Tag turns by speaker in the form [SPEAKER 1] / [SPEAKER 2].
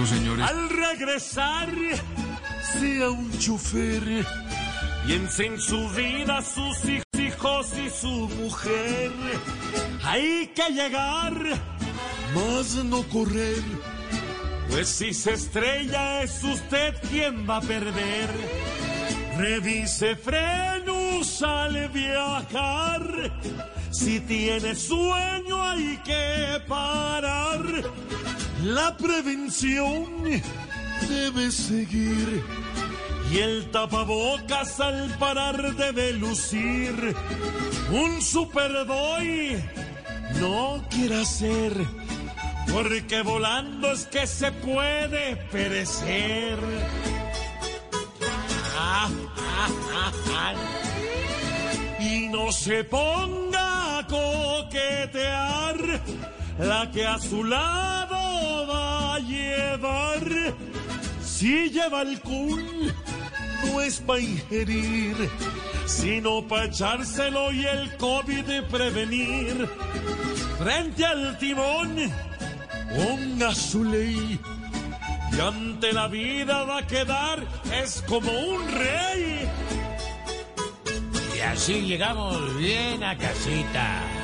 [SPEAKER 1] Al regresar, sea un chofer. Piense en su vida, sus hijos y su mujer. Hay que llegar, más no correr. Pues si se estrella es usted quien va a perder. Revise frenos al viajar. Si tiene sueño hay que parar. La prevención debe seguir. Y el tapabocas al parar debe lucir. Un superboy no quiera ser. Porque volando es que se puede perecer. Y no se ponga a coquetear la que a su lado llevar. Si lleva alcohol, no es para ingerir, sino para echárselo y el COVID prevenir. Frente al timón, ponga su ley. Y ante la vida va a quedar, es como un rey.
[SPEAKER 2] Y así llegamos bien a casita.